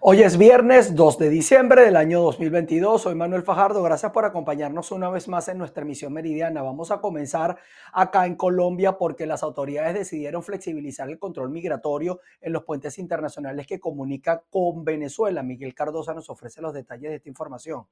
Hoy es viernes 2 de diciembre del año 2022. Soy Manuel Fajardo. Gracias por acompañarnos una vez más en nuestra emisión meridiana. Vamos a comenzar acá en Colombia porque las autoridades decidieron flexibilizar el control migratorio en los puentes internacionales que comunican con Venezuela. Miguel Cardosa nos ofrece los detalles de esta información.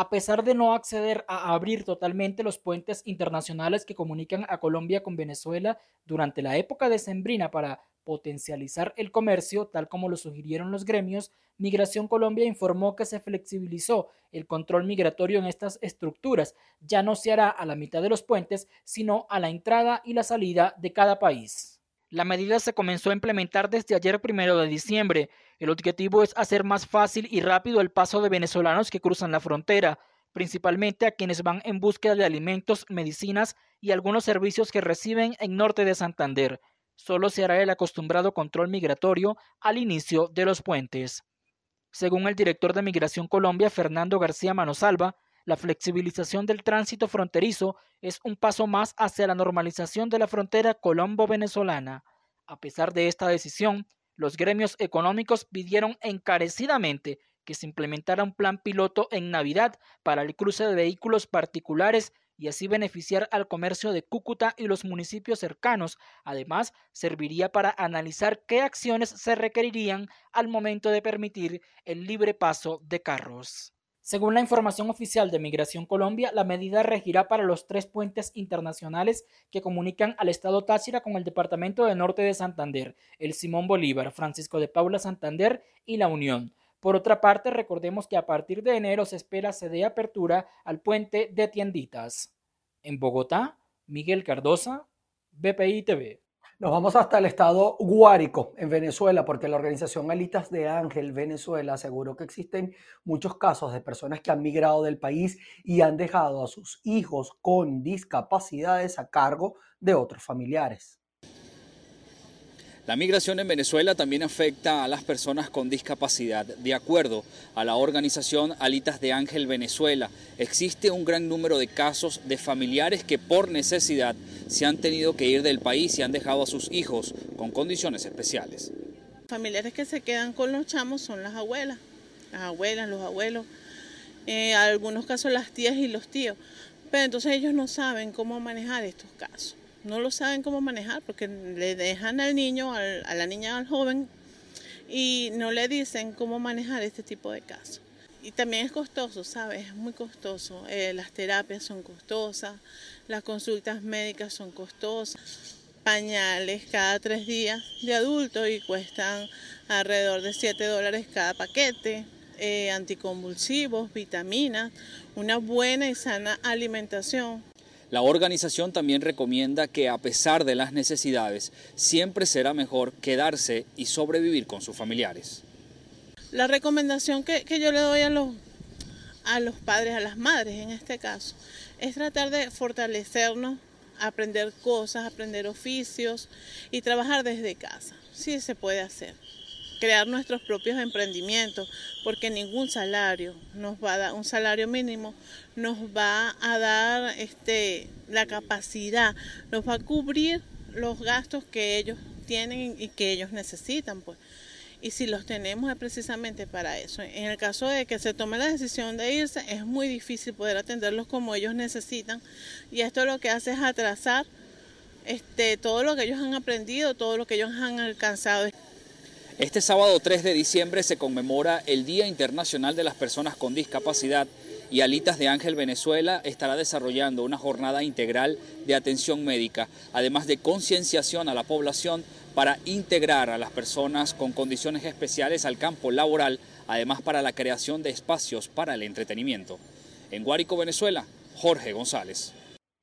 A pesar de no acceder a abrir totalmente los puentes internacionales que comunican a Colombia con Venezuela durante la época decembrina para potencializar el comercio, tal como lo sugirieron los gremios, Migración Colombia informó que se flexibilizó el control migratorio en estas estructuras. Ya no se hará a la mitad de los puentes, sino a la entrada y la salida de cada país. La medida se comenzó a implementar desde ayer primero de diciembre. El objetivo es hacer más fácil y rápido el paso de venezolanos que cruzan la frontera, principalmente a quienes van en búsqueda de alimentos, medicinas y algunos servicios que reciben en norte de Santander solo se hará el acostumbrado control migratorio al inicio de los puentes. Según el director de Migración Colombia, Fernando García Manosalva, la flexibilización del tránsito fronterizo es un paso más hacia la normalización de la frontera colombo-venezolana. A pesar de esta decisión, los gremios económicos pidieron encarecidamente que se implementara un plan piloto en Navidad para el cruce de vehículos particulares y así beneficiar al comercio de Cúcuta y los municipios cercanos. Además, serviría para analizar qué acciones se requerirían al momento de permitir el libre paso de carros. Según la información oficial de Migración Colombia, la medida regirá para los tres puentes internacionales que comunican al estado Táchira con el departamento de Norte de Santander, el Simón Bolívar, Francisco de Paula Santander y la Unión. Por otra parte, recordemos que a partir de enero se espera se dé apertura al puente de tienditas. En Bogotá, Miguel Cardosa, BPI TV. Nos vamos hasta el estado Guárico, en Venezuela, porque la organización Alitas de Ángel Venezuela aseguró que existen muchos casos de personas que han migrado del país y han dejado a sus hijos con discapacidades a cargo de otros familiares. La migración en Venezuela también afecta a las personas con discapacidad. De acuerdo a la organización Alitas de Ángel Venezuela, existe un gran número de casos de familiares que por necesidad se han tenido que ir del país y han dejado a sus hijos con condiciones especiales. Familiares que se quedan con los chamos son las abuelas, las abuelas, los abuelos, en algunos casos las tías y los tíos, pero entonces ellos no saben cómo manejar estos casos no lo saben cómo manejar porque le dejan al niño, a la niña, al joven y no le dicen cómo manejar este tipo de casos. Y también es costoso, ¿sabes? Es muy costoso. Eh, las terapias son costosas, las consultas médicas son costosas, pañales cada tres días de adulto y cuestan alrededor de 7 dólares cada paquete. Eh, anticonvulsivos, vitaminas, una buena y sana alimentación. La organización también recomienda que a pesar de las necesidades, siempre será mejor quedarse y sobrevivir con sus familiares. La recomendación que, yo le doy a los, a los padres, a las madres en este caso, es tratar de fortalecernos, aprender cosas, aprender oficios y trabajar desde casa. Sí se puede hacer crear nuestros propios emprendimientos, porque ningún salario nos va a dar, un salario mínimo nos va a dar este, la capacidad, nos va a cubrir los gastos que ellos tienen y que ellos necesitan, pues. Y si los tenemos es precisamente para eso. En el caso de que se tome la decisión de irse, es muy difícil poder atenderlos como ellos necesitan. Y esto lo que hace es atrasar este, todo lo que ellos han aprendido, todo lo que ellos han alcanzado. Este sábado 3 de diciembre se conmemora el Día Internacional de las Personas con Discapacidad y Alitas de Ángel Venezuela estará desarrollando una jornada integral de atención médica, además de concienciación a la población para integrar a las personas con condiciones especiales al campo laboral, además para la creación de espacios para el entretenimiento. En Guárico, Venezuela, Jorge González.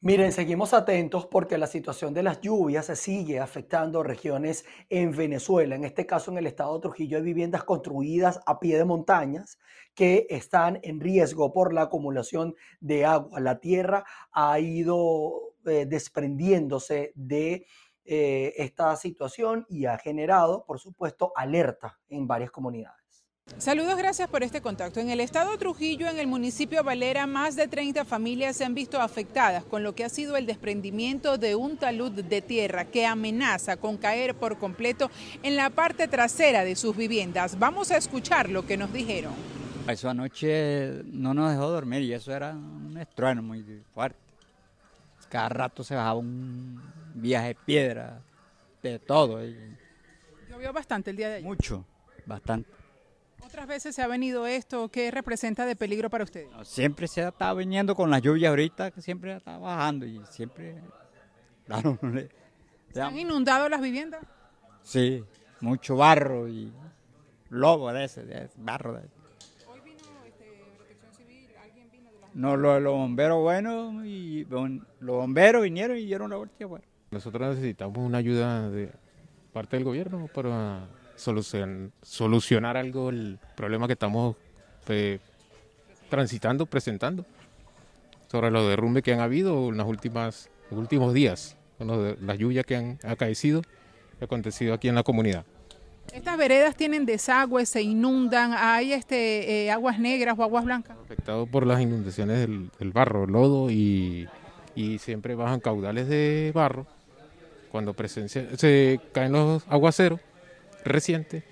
Miren, seguimos atentos porque la situación de las lluvias se sigue afectando regiones en Venezuela. En este caso, en el estado de Trujillo hay viviendas construidas a pie de montañas que están en riesgo por la acumulación de agua. La tierra ha ido eh, desprendiéndose de eh, esta situación y ha generado, por supuesto, alerta en varias comunidades. Saludos, gracias por este contacto. En el estado Trujillo, en el municipio Valera, más de 30 familias se han visto afectadas con lo que ha sido el desprendimiento de un talud de tierra que amenaza con caer por completo en la parte trasera de sus viviendas. Vamos a escuchar lo que nos dijeron. Eso anoche no nos dejó dormir y eso era un estruendo muy fuerte. Cada rato se bajaba un viaje de piedra, de todo. ¿Llovió bastante el día de ayer? Mucho, bastante. ¿Otras veces se ha venido esto? ¿Qué representa de peligro para ustedes? siempre se está viniendo con las lluvias ahorita, que siempre está bajando y siempre... Claro, ¿Se han inundado las viviendas? Sí, mucho barro y lobo de ese, de ese barro de ese. ¿Hoy vino este, protección civil? ¿Alguien vino de las... No, los, bomberos buenos y los bomberos vinieron y dieron la vuelta. Bueno. Nosotros necesitamos una ayuda de parte del gobierno para solucionar algo el problema que estamos pues, transitando, presentando, sobre los derrumbes que han habido en las últimas, los últimos días, las lluvias que han acaecido, acontecido aquí en la comunidad. Estas veredas tienen desagües, se inundan, hay este, eh, aguas negras o aguas blancas. Afectado por las inundaciones del, barro, el lodo y, y, siempre bajan caudales de barro. Cuando presencia, se caen los aguaceros, reciente,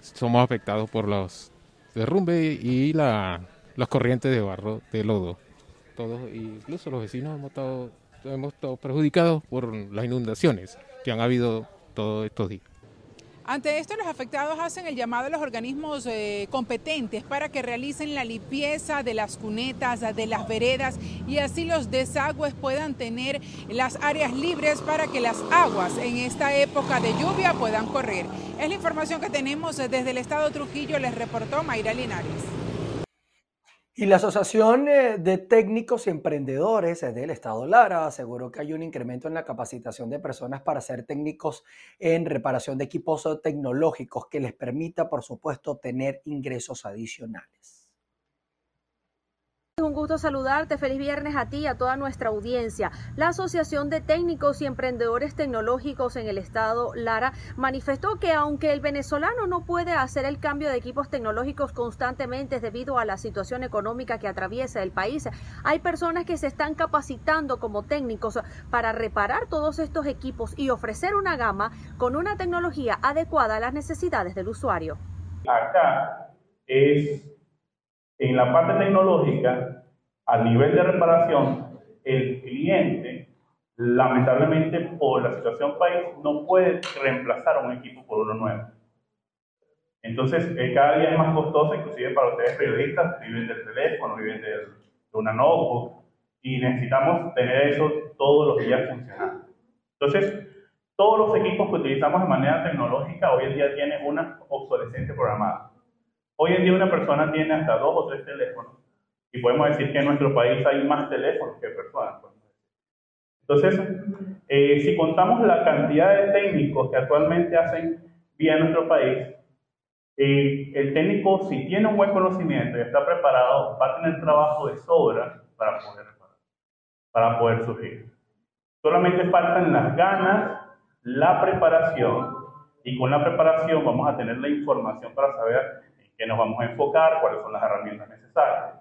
somos afectados por los derrumbes y la, las corrientes de barro, de lodo. Todos, incluso los vecinos hemos estado, hemos estado perjudicados por las inundaciones que han habido todos estos días. Ante esto, los afectados hacen el llamado a los organismos eh, competentes para que realicen la limpieza de las cunetas, de las veredas y así los desagües puedan tener las áreas libres para que las aguas en esta época de lluvia puedan correr. Es la información que tenemos desde el estado Trujillo, les reportó Mayra Linares. Y la Asociación eh, de Técnicos y Emprendedores del Estado Lara aseguró que hay un incremento en la capacitación de personas para ser técnicos en reparación de equipos tecnológicos que les permita, por supuesto, tener ingresos adicionales. Un gusto saludarte, feliz viernes a ti y a toda nuestra audiencia. La Asociación de Técnicos y Emprendedores Tecnológicos en el estado Lara manifestó que aunque el venezolano no puede hacer el cambio de equipos tecnológicos constantemente debido a la situación económica que atraviesa el país, hay personas que se están capacitando como técnicos para reparar todos estos equipos y ofrecer una gama con una tecnología adecuada a las necesidades del usuario. Acá es en la parte tecnológica, a nivel de reparación, el cliente, lamentablemente por la situación país, no puede reemplazar un equipo por uno nuevo. Entonces, cada día es más costoso, inclusive para ustedes periodistas, viven del teléfono, viven de, una notebook, y necesitamos tener eso todos los días funcionando. Entonces, todos los equipos que utilizamos de manera tecnológica hoy en día tienen una obsolescencia programada. Hoy en día una persona tiene hasta dos o tres teléfonos y podemos decir que en nuestro país hay más teléfonos que personas. Entonces, eh, si contamos la cantidad de técnicos que actualmente hacen vía nuestro país, eh, el técnico, si tiene un buen conocimiento y está preparado, va a tener trabajo de sobra para poder, para poder surgir. Solamente faltan las ganas, la preparación, y con la preparación vamos a tener la información para saber que nos vamos a enfocar, cuáles son las herramientas necesarias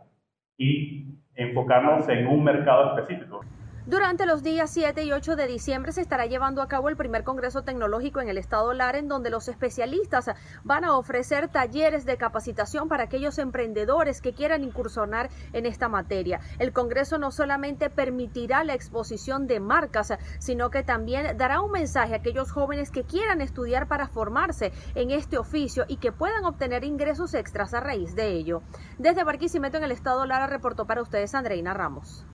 y enfocarnos en un mercado específico. Durante los días 7 y 8 de diciembre se estará llevando a cabo el primer Congreso Tecnológico en el estado Lara, en donde los especialistas van a ofrecer talleres de capacitación para aquellos emprendedores que quieran incursionar en esta materia. El Congreso no solamente permitirá la exposición de marcas, sino que también dará un mensaje a aquellos jóvenes que quieran estudiar para formarse en este oficio y que puedan obtener ingresos extras a raíz de ello. Desde Barquisimeto en el estado Lara reportó para ustedes Andreina Ramos.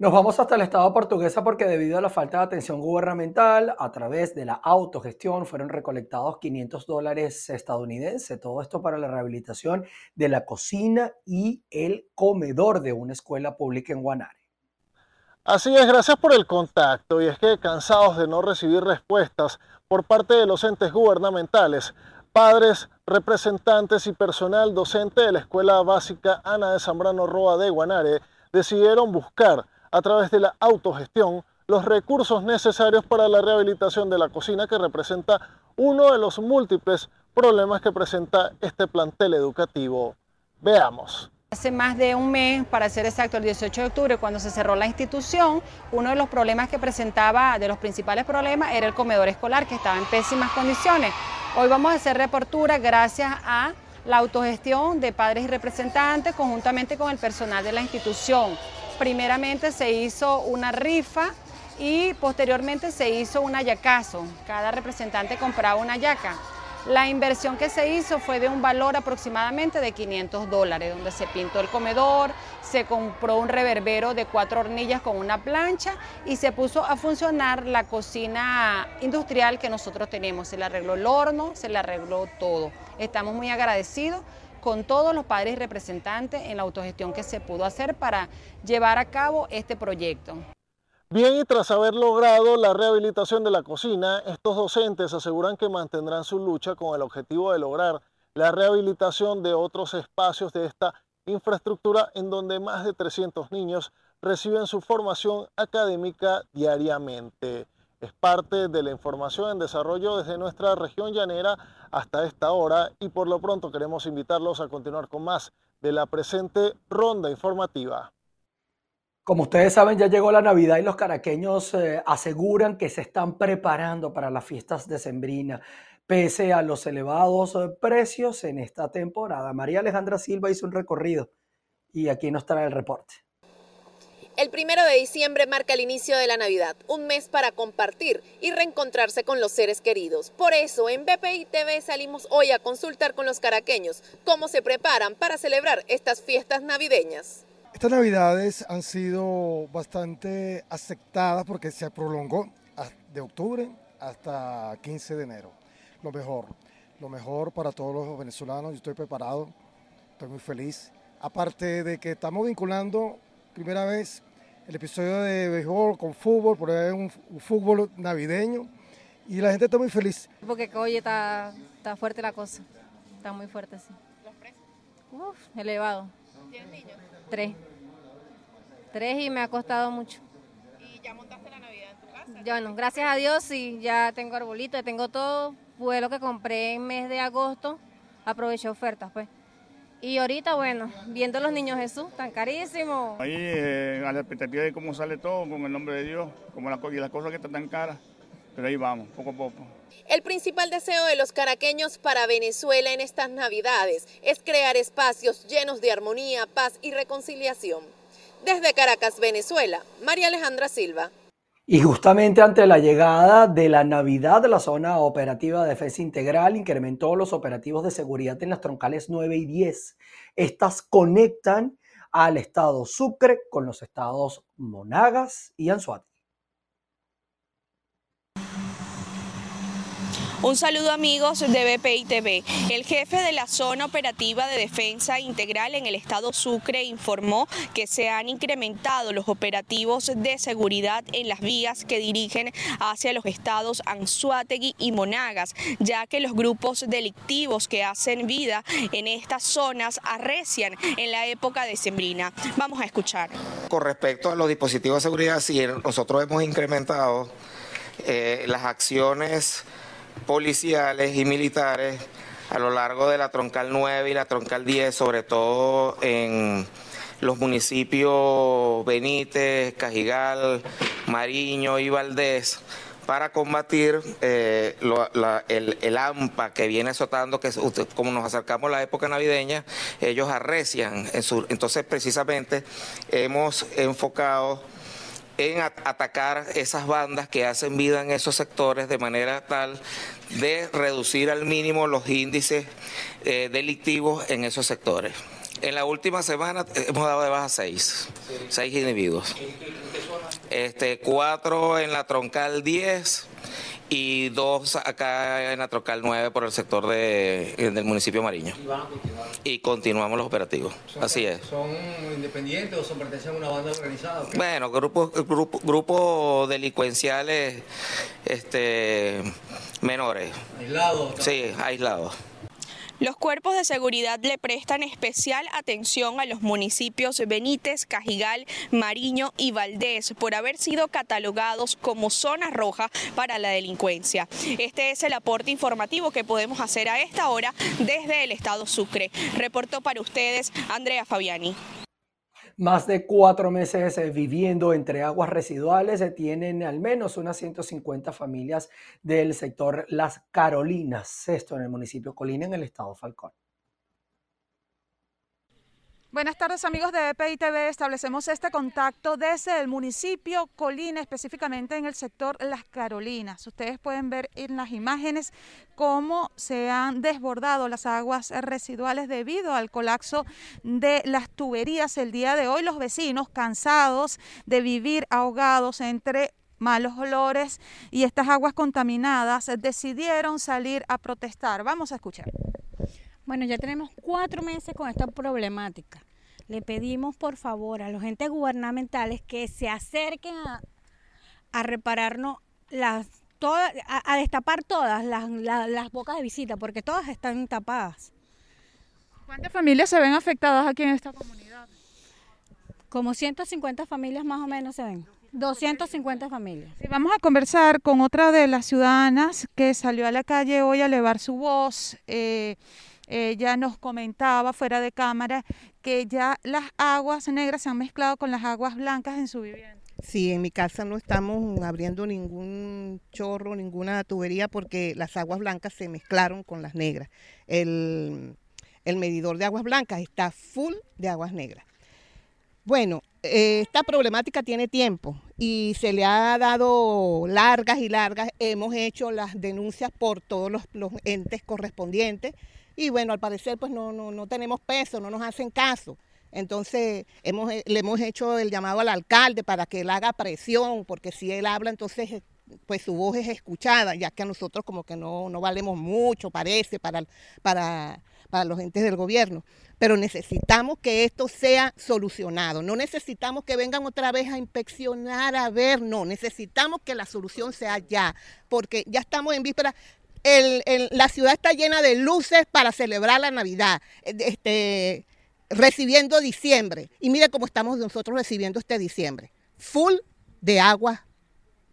Nos vamos hasta el Estado portuguesa porque debido a la falta de atención gubernamental, a través de la autogestión fueron recolectados 500 dólares estadounidenses. Todo esto para la rehabilitación de la cocina y el comedor de una escuela pública en Guanare. Así es, gracias por el contacto. Y es que cansados de no recibir respuestas por parte de los entes gubernamentales, padres, representantes y personal docente de la Escuela Básica Ana de Zambrano Roa de Guanare decidieron buscar a través de la autogestión los recursos necesarios para la rehabilitación de la cocina que representa uno de los múltiples problemas que presenta este plantel educativo. Veamos. Hace más de un mes, para ser exacto, el 18 de octubre, cuando se cerró la institución, uno de los problemas que presentaba, de los principales problemas, era el comedor escolar, que estaba en pésimas condiciones. Hoy vamos a hacer reportura gracias a la autogestión de padres y representantes conjuntamente con el personal de la institución. Primeramente se hizo una rifa y posteriormente se hizo un ayacazo. Cada representante compraba una yaca. La inversión que se hizo fue de un valor aproximadamente de 500 dólares, donde se pintó el comedor, se compró un reverbero de cuatro hornillas con una plancha y se puso a funcionar la cocina industrial que nosotros tenemos. Se le arregló el horno, se le arregló todo. Estamos muy agradecidos con todos los padres representantes en la autogestión que se pudo hacer para llevar a cabo este proyecto. Bien, y tras haber logrado la rehabilitación de la cocina, estos docentes aseguran que mantendrán su lucha con el objetivo de lograr la rehabilitación de otros espacios de esta infraestructura en donde más de 300 niños reciben su formación académica diariamente. Es parte de la información en desarrollo desde nuestra región llanera hasta esta hora y por lo pronto queremos invitarlos a continuar con más de la presente ronda informativa. Como ustedes saben, ya llegó la Navidad y los caraqueños eh, aseguran que se están preparando para las fiestas decembrinas, pese a los elevados eh, precios en esta temporada. María Alejandra Silva hizo un recorrido y aquí nos trae el reporte. El primero de diciembre marca el inicio de la Navidad, un mes para compartir y reencontrarse con los seres queridos. Por eso, en BPI TV salimos hoy a consultar con los caraqueños cómo se preparan para celebrar estas fiestas navideñas. Estas navidades han sido bastante aceptadas porque se prolongó de octubre hasta 15 de enero. Lo mejor, lo mejor para todos los venezolanos. Yo estoy preparado, estoy muy feliz. Aparte de que estamos vinculando primera vez el episodio de béisbol con fútbol, por ahí un, un fútbol navideño y la gente está muy feliz. Porque hoy está, está fuerte la cosa, está muy fuerte, sí. ¿Los precios? Uf, elevado. ¿Tienes niños? Tres. Tres y me ha costado mucho. ¿Y ya montaste la Navidad en tu casa? Ya, bueno, gracias a Dios sí, ya tengo arbolito, ya tengo todo. Fue lo que compré en mes de agosto, aproveché ofertas pues. Y ahorita, bueno, viendo los niños Jesús, tan carísimos. Ahí, eh, a la expectativa de cómo sale todo, con el nombre de Dios, como las, y las cosas que están tan caras, pero ahí vamos, poco a poco. El principal deseo de los caraqueños para Venezuela en estas Navidades es crear espacios llenos de armonía, paz y reconciliación. Desde Caracas, Venezuela, María Alejandra Silva. Y justamente ante la llegada de la Navidad, la zona operativa de defensa integral incrementó los operativos de seguridad en las troncales 9 y 10. Estas conectan al estado Sucre con los estados Monagas y Anzuate. Un saludo amigos de BPI TV. El jefe de la zona operativa de defensa integral en el estado Sucre informó que se han incrementado los operativos de seguridad en las vías que dirigen hacia los estados Anzuategui y Monagas, ya que los grupos delictivos que hacen vida en estas zonas arrecian en la época decembrina. Vamos a escuchar. Con respecto a los dispositivos de seguridad, sí, nosotros hemos incrementado eh, las acciones policiales y militares a lo largo de la troncal 9 y la troncal 10, sobre todo en los municipios Benítez, Cajigal, Mariño y Valdés, para combatir eh, lo, el, AMPA que viene azotando, que como nos acercamos a la época navideña, ellos arrecian. En su, entonces, precisamente, hemos enfocado en atacar esas bandas que hacen vida en esos sectores de manera tal de reducir al mínimo los índices eh, delictivos en esos sectores. En la última semana hemos dado de baja seis, seis individuos. Este, cuatro en la troncal 10 y dos acá en la troncal 9 por el sector de, del municipio Mariño. ¿Y van a continuar? Y continuamos los operativos. Así es. ¿Son independientes o son pertenecen a una banda organizada? Bueno, grupos grupos grupos delincuenciales este menores. ¿Aislados? Sí, aislados. Los cuerpos de seguridad le prestan especial atención a los municipios Benítez, Cajigal, Mariño y Valdés por haber sido catalogados como zona roja para la delincuencia. Este es el aporte informativo que podemos hacer a esta hora desde el estado Sucre. Reportó para ustedes Andrea Fabiani. Más de cuatro meses eh, viviendo entre aguas residuales, tienen al menos unas 150 familias del sector Las Carolinas, esto en el municipio Colina, en el estado Falcón. Buenas tardes amigos de EPI TV, establecemos este contacto desde el municipio Colina, específicamente en el sector Las Carolinas. Ustedes pueden ver en las imágenes cómo se han desbordado las aguas residuales debido al colapso de las tuberías. El día de hoy los vecinos cansados de vivir ahogados entre malos olores y estas aguas contaminadas decidieron salir a protestar. Vamos a escuchar. Bueno, ya tenemos cuatro meses con esta problemática. Le pedimos por favor a los entes gubernamentales que se acerquen a, repararnos las todas, a, destapar todas las, las bocas de visita, porque todas están tapadas. ¿Cuántas familias se ven afectadas aquí en esta comunidad? Como 150 familias más o menos se ven. 250 familias. vamos a conversar con otra de las ciudadanas que salió a la calle hoy a elevar su voz. Eh, ella nos comentaba fuera de cámara que ya las aguas negras se han mezclado con las aguas blancas en su vivienda. Sí, en mi casa no estamos abriendo ningún chorro, ninguna tubería porque las aguas blancas se mezclaron con las negras. El, medidor de aguas blancas está full de aguas negras. Bueno, eh, esta problemática tiene tiempo y se le ha dado largas y largas. Hemos hecho las denuncias por todos los, los entes correspondientes y bueno, al parecer pues no, no, no tenemos peso, no nos hacen caso. Entonces hemos, le hemos hecho el llamado al alcalde para que él haga presión, porque si él habla entonces eh, pues su voz es escuchada, ya que a nosotros como que no, no valemos mucho, parece, para, para, para los entes del gobierno. Pero necesitamos que esto sea solucionado. No necesitamos que vengan otra vez a inspeccionar, a ver, no, necesitamos que la solución sea ya, porque ya estamos en la ciudad está llena de luces para celebrar la Navidad, eh, este, recibiendo diciembre. Y mire cómo estamos nosotros recibiendo este diciembre. Full de agua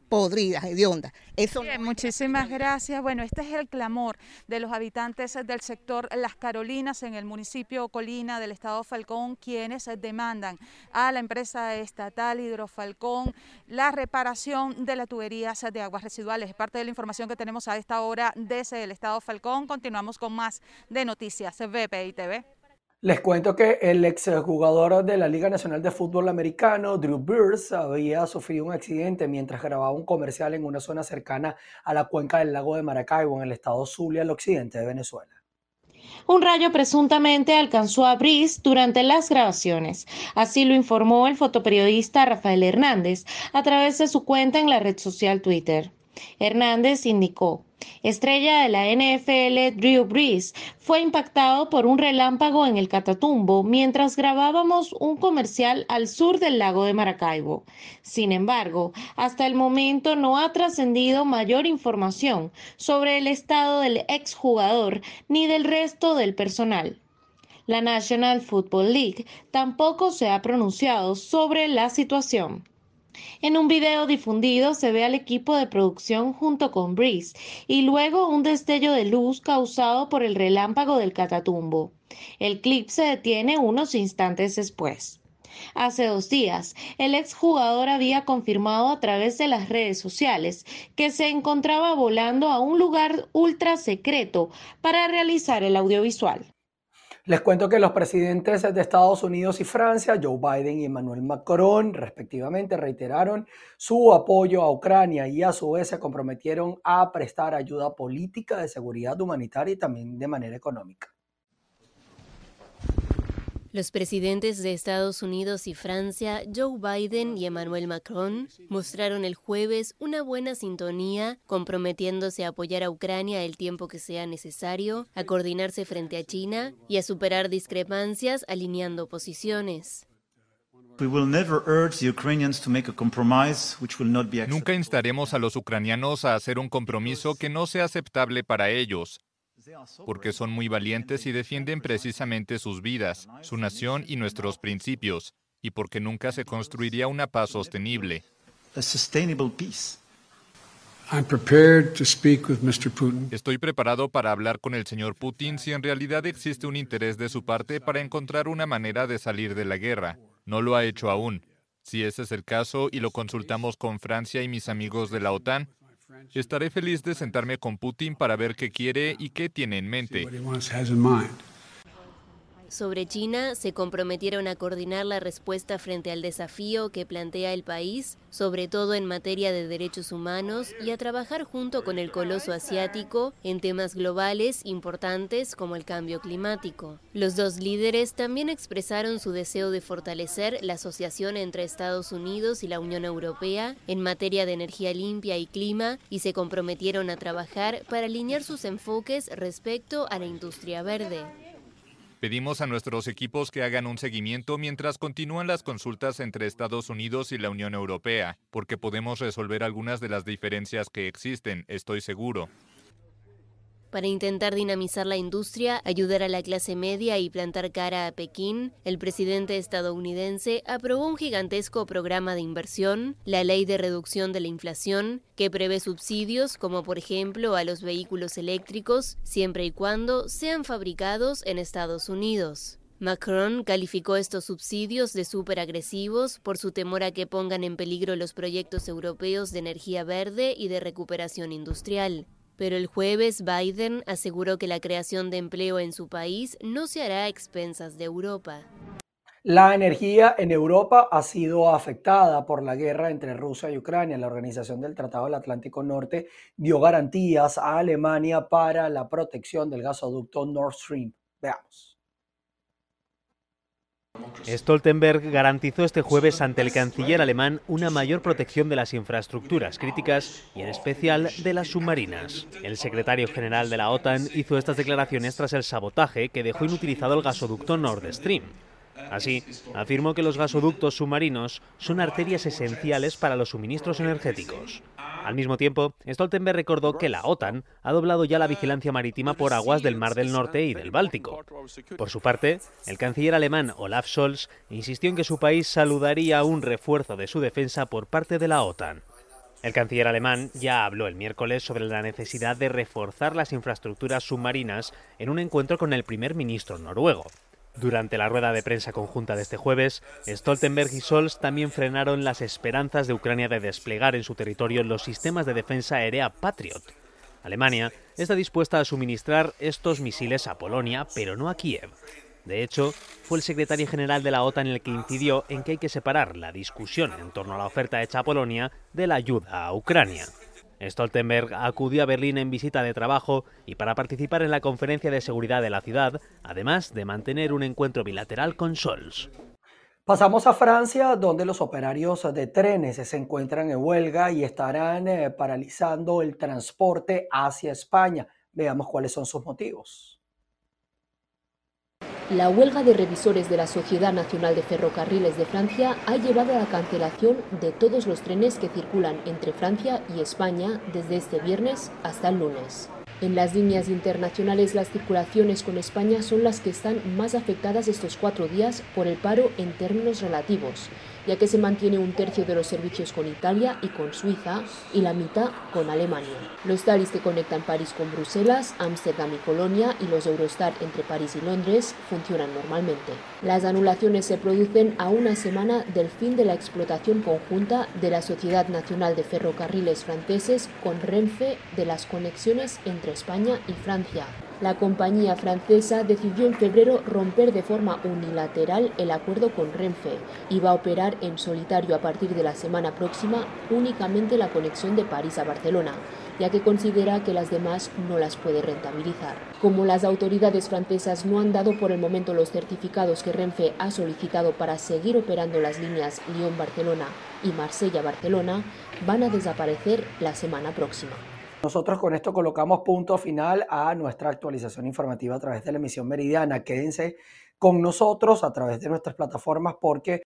podridas, hediondas. Eso Bien, muchísimas gracias. Bueno, este es el clamor de los habitantes del sector Las Carolinas en el municipio Colina del estado Falcón, quienes demandan a la empresa estatal Hidrofalcón la reparación de las tuberías de aguas residuales. Es parte de la información que tenemos a esta hora desde el estado Falcón. Continuamos con más de noticias VPI TV. Les cuento que el exjugador de la Liga Nacional de Fútbol Americano, Drew Brees, había sufrido un accidente mientras grababa un comercial en una zona cercana a la cuenca del lago de Maracaibo, en el estado Zulia, al occidente de Venezuela. Un rayo presuntamente alcanzó a Brees durante las grabaciones. Así lo informó el fotoperiodista Rafael Hernández a través de su cuenta en la red social Twitter. Hernández indicó, estrella de la NFL Drew Brees fue impactado por un relámpago en el Catatumbo mientras grabábamos un comercial al sur del lago de Maracaibo. Sin embargo, hasta el momento no ha trascendido mayor información sobre el estado del exjugador ni del resto del personal. La National Football League tampoco se ha pronunciado sobre la situación. En un video difundido se ve al equipo de producción junto con Breeze y luego un destello de luz causado por el relámpago del catatumbo. El clip se detiene unos instantes después. Hace dos días, el exjugador había confirmado a través de las redes sociales que se encontraba volando a un lugar ultra secreto para realizar el audiovisual. Les cuento que los presidentes de Estados Unidos y Francia, Joe Biden y Emmanuel Macron, respectivamente, reiteraron su apoyo a Ucrania y a su vez se comprometieron a prestar ayuda política, de seguridad humanitaria y también de manera económica. Los presidentes de Estados Unidos y Francia, Joe Biden y Emmanuel Macron, mostraron el jueves una buena sintonía, comprometiéndose a apoyar a Ucrania el tiempo que sea necesario, a coordinarse frente a China y a superar discrepancias alineando posiciones. Nunca instaremos a los ucranianos a hacer un compromiso que no sea aceptable para ellos. Porque son muy valientes y defienden precisamente sus vidas, su nación y nuestros principios, y porque nunca se construiría una paz sostenible. Estoy preparado para hablar con el señor Putin si en realidad existe un interés de su parte para encontrar una manera de salir de la guerra. No lo ha hecho aún. Si ese es el caso y lo consultamos con Francia y mis amigos de la OTAN, estaré feliz de sentarme con Putin para ver qué quiere y qué tiene en mente. Sobre China, se comprometieron a coordinar la respuesta frente al desafío que plantea el país, sobre todo en materia de derechos humanos, y a trabajar junto con el coloso asiático en temas globales importantes como el cambio climático. Los dos líderes también expresaron su deseo de fortalecer la asociación entre Estados Unidos y la Unión Europea en materia de energía limpia y clima y se comprometieron a trabajar para alinear sus enfoques respecto a la industria verde. Pedimos a nuestros equipos que hagan un seguimiento mientras continúan las consultas entre Estados Unidos y la Unión Europea, porque podemos resolver algunas de las diferencias que existen, estoy seguro. Para intentar dinamizar la industria, ayudar a la clase media y plantar cara a Pekín, el presidente estadounidense aprobó un gigantesco programa de inversión, la Ley de Reducción de la Inflación, que prevé subsidios como por ejemplo a los vehículos eléctricos, siempre y cuando sean fabricados en Estados Unidos. Macron calificó estos subsidios de súper agresivos por su temor a que pongan en peligro los proyectos europeos de energía verde y de recuperación industrial. Pero el jueves Biden aseguró que la creación de empleo en su país no se hará a expensas de Europa. La energía en Europa ha sido afectada por la guerra entre Rusia y Ucrania. La Organización del Tratado del Atlántico Norte dio garantías a Alemania para la protección del gasoducto Nord Stream. Veamos. Stoltenberg garantizó este jueves ante el canciller alemán una mayor protección de las infraestructuras críticas y en especial de las submarinas. El secretario general de la OTAN hizo estas declaraciones tras el sabotaje que dejó inutilizado el gasoducto Nord Stream. Así, afirmó que los gasoductos submarinos son arterias esenciales para los suministros energéticos. Al mismo tiempo, Stoltenberg recordó que la OTAN ha doblado ya la vigilancia marítima por aguas del Mar del Norte y del Báltico. Por su parte, el canciller alemán Olaf Scholz insistió en que su país saludaría un refuerzo de su defensa por parte de la OTAN. El canciller alemán ya habló el miércoles sobre la necesidad de reforzar las infraestructuras submarinas en un encuentro con el primer ministro noruego. Durante la rueda de prensa conjunta de este jueves, Stoltenberg y Scholz también frenaron las esperanzas de Ucrania de desplegar en su territorio los sistemas de defensa aérea Patriot. Alemania está dispuesta a suministrar estos misiles a Polonia, pero no a Kiev. De hecho, fue el secretario general de la OTAN el que incidió en que hay que separar la discusión en torno a la oferta hecha a Polonia de la ayuda a Ucrania. Stoltenberg acudió a Berlín en visita de trabajo y para participar en la conferencia de seguridad de la ciudad, además de mantener un encuentro bilateral con Scholz. Pasamos a Francia, donde los operarios de trenes se encuentran en huelga y estarán eh, paralizando el transporte hacia España. Veamos cuáles son sus motivos. La huelga de revisores de la Sociedad Nacional de Ferrocarriles de Francia ha llevado a la cancelación de todos los trenes que circulan entre Francia y España desde este viernes hasta el lunes. En las líneas internacionales las circulaciones con España son las que están más afectadas estos cuatro días por el paro en términos relativos, ya que se mantiene un tercio de los servicios con Italia y con Suiza y la mitad con Alemania. Los talis que conectan París con Bruselas, Ámsterdam y Colonia y los Eurostar entre París y Londres funcionan normalmente. Las anulaciones se producen a una semana del fin de la explotación conjunta de la Sociedad Nacional de Ferrocarriles Franceses con Renfe de las conexiones entre España y Francia. La compañía francesa decidió en febrero romper de forma unilateral el acuerdo con Renfe y va a operar en solitario a partir de la semana próxima únicamente la conexión de París a Barcelona, ya que considera que las demás no las puede rentabilizar. Como las autoridades francesas no han dado por el momento los certificados que Renfe ha solicitado para seguir operando las líneas Lyon-Barcelona y Marsella-Barcelona, van a desaparecer la semana próxima. Nosotros con esto colocamos punto final a nuestra actualización informativa a través de la emisión meridiana. Quédense con nosotros a través de nuestras plataformas porque